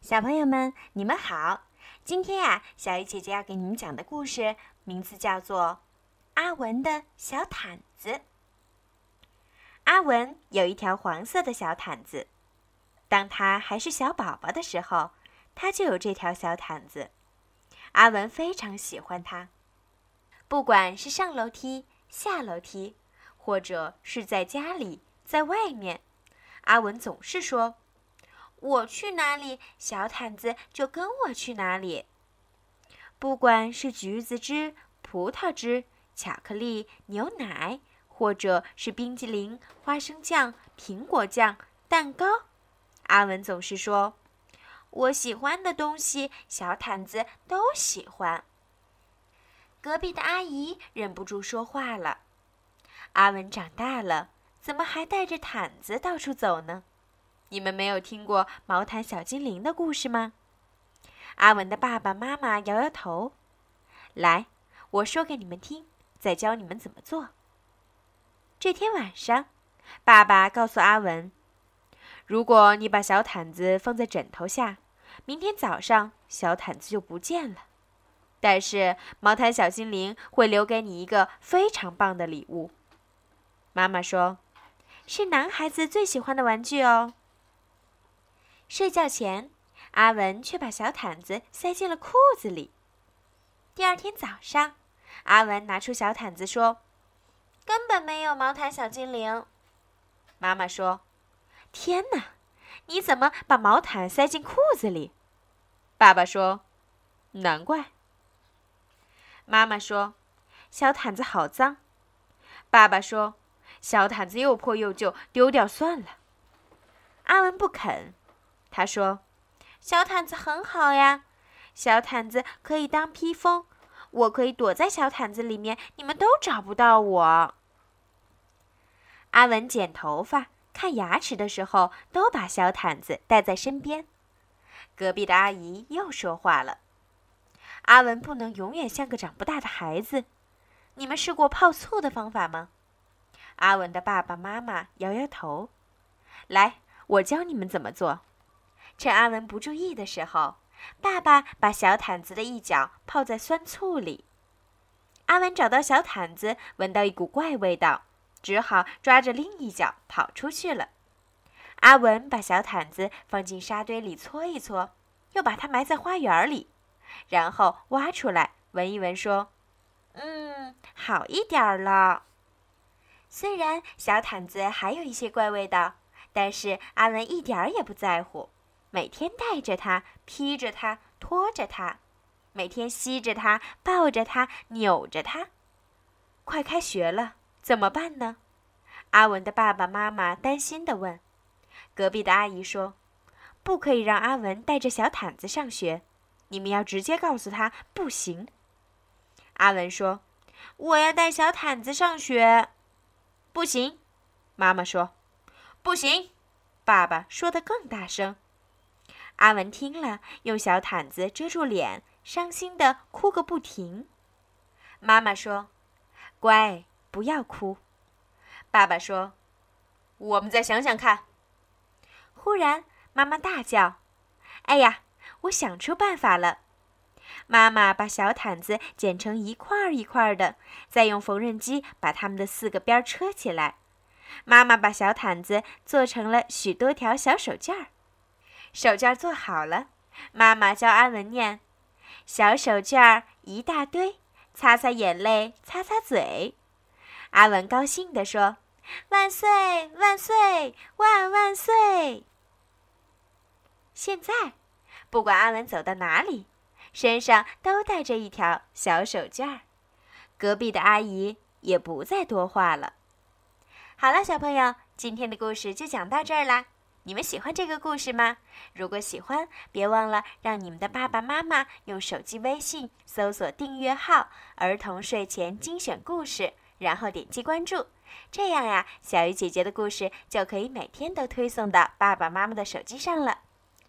小朋友们，你们好！今天呀，小鱼姐姐要给你们讲的故事名字叫做《阿文的小毯子》。阿文有一条黄色的小毯子，当他还是小宝宝的时候，他就有这条小毯子。阿文非常喜欢它，不管是上楼梯、下楼梯，或者是在家里、在外面，阿文总是说。我去哪里，小毯子就跟我去哪里。不管是橘子汁、葡萄汁、巧克力、牛奶，或者是冰激凌、花生酱、苹果酱、蛋糕，阿文总是说：“我喜欢的东西，小毯子都喜欢。”隔壁的阿姨忍不住说话了：“阿文长大了，怎么还带着毯子到处走呢？”你们没有听过毛毯小精灵的故事吗？阿文的爸爸妈妈摇摇头。来，我说给你们听，再教你们怎么做。这天晚上，爸爸告诉阿文：“如果你把小毯子放在枕头下，明天早上小毯子就不见了。但是毛毯小精灵会留给你一个非常棒的礼物。”妈妈说：“是男孩子最喜欢的玩具哦。”睡觉前，阿文却把小毯子塞进了裤子里。第二天早上，阿文拿出小毯子说：“根本没有毛毯小精灵。”妈妈说：“天哪，你怎么把毛毯塞进裤子里？”爸爸说：“难怪。”妈妈说：“小毯子好脏。”爸爸说：“小毯子又破又旧，丢掉算了。”阿文不肯。他说：“小毯子很好呀，小毯子可以当披风，我可以躲在小毯子里面，你们都找不到我。”阿文剪头发、看牙齿的时候，都把小毯子带在身边。隔壁的阿姨又说话了：“阿文不能永远像个长不大的孩子。你们试过泡醋的方法吗？”阿文的爸爸妈妈摇摇头：“来，我教你们怎么做。”趁阿文不注意的时候，爸爸把小毯子的一角泡在酸醋里。阿文找到小毯子，闻到一股怪味道，只好抓着另一角跑出去了。阿文把小毯子放进沙堆里搓一搓，又把它埋在花园里，然后挖出来闻一闻，说：“嗯，好一点了。虽然小毯子还有一些怪味道，但是阿文一点儿也不在乎。”每天带着它，披着它，拖着它，每天吸着它，抱着它，扭着它。快开学了，怎么办呢？阿文的爸爸妈妈担心地问。隔壁的阿姨说：“不可以让阿文带着小毯子上学，你们要直接告诉他不行。”阿文说：“我要带小毯子上学。”不行，妈妈说：“不行。”爸爸说的更大声。阿文听了，用小毯子遮住脸，伤心的哭个不停。妈妈说：“乖，不要哭。”爸爸说：“我们再想想看。”忽然，妈妈大叫：“哎呀，我想出办法了！”妈妈把小毯子剪成一块儿一块儿的，再用缝纫机把它们的四个边儿车起来。妈妈把小毯子做成了许多条小手绢儿。手绢做好了，妈妈教阿文念：“小手绢一大堆，擦擦眼泪，擦擦嘴。”阿文高兴地说：“万岁，万岁，万万岁！”现在，不管阿文走到哪里，身上都带着一条小手绢隔壁的阿姨也不再多话了。好了，小朋友，今天的故事就讲到这儿啦。你们喜欢这个故事吗？如果喜欢，别忘了让你们的爸爸妈妈用手机微信搜索订阅号“儿童睡前精选故事”，然后点击关注。这样呀，小鱼姐姐的故事就可以每天都推送到爸爸妈妈的手机上了。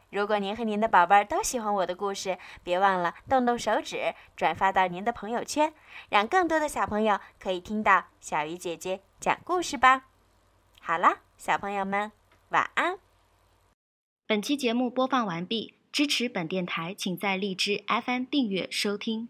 如果您和您的宝贝儿都喜欢我的故事，别忘了动动手指转发到您的朋友圈，让更多的小朋友可以听到小鱼姐姐讲故事吧。好了，小朋友们。晚安。本期节目播放完毕。支持本电台，请在荔枝 FM 订阅收听。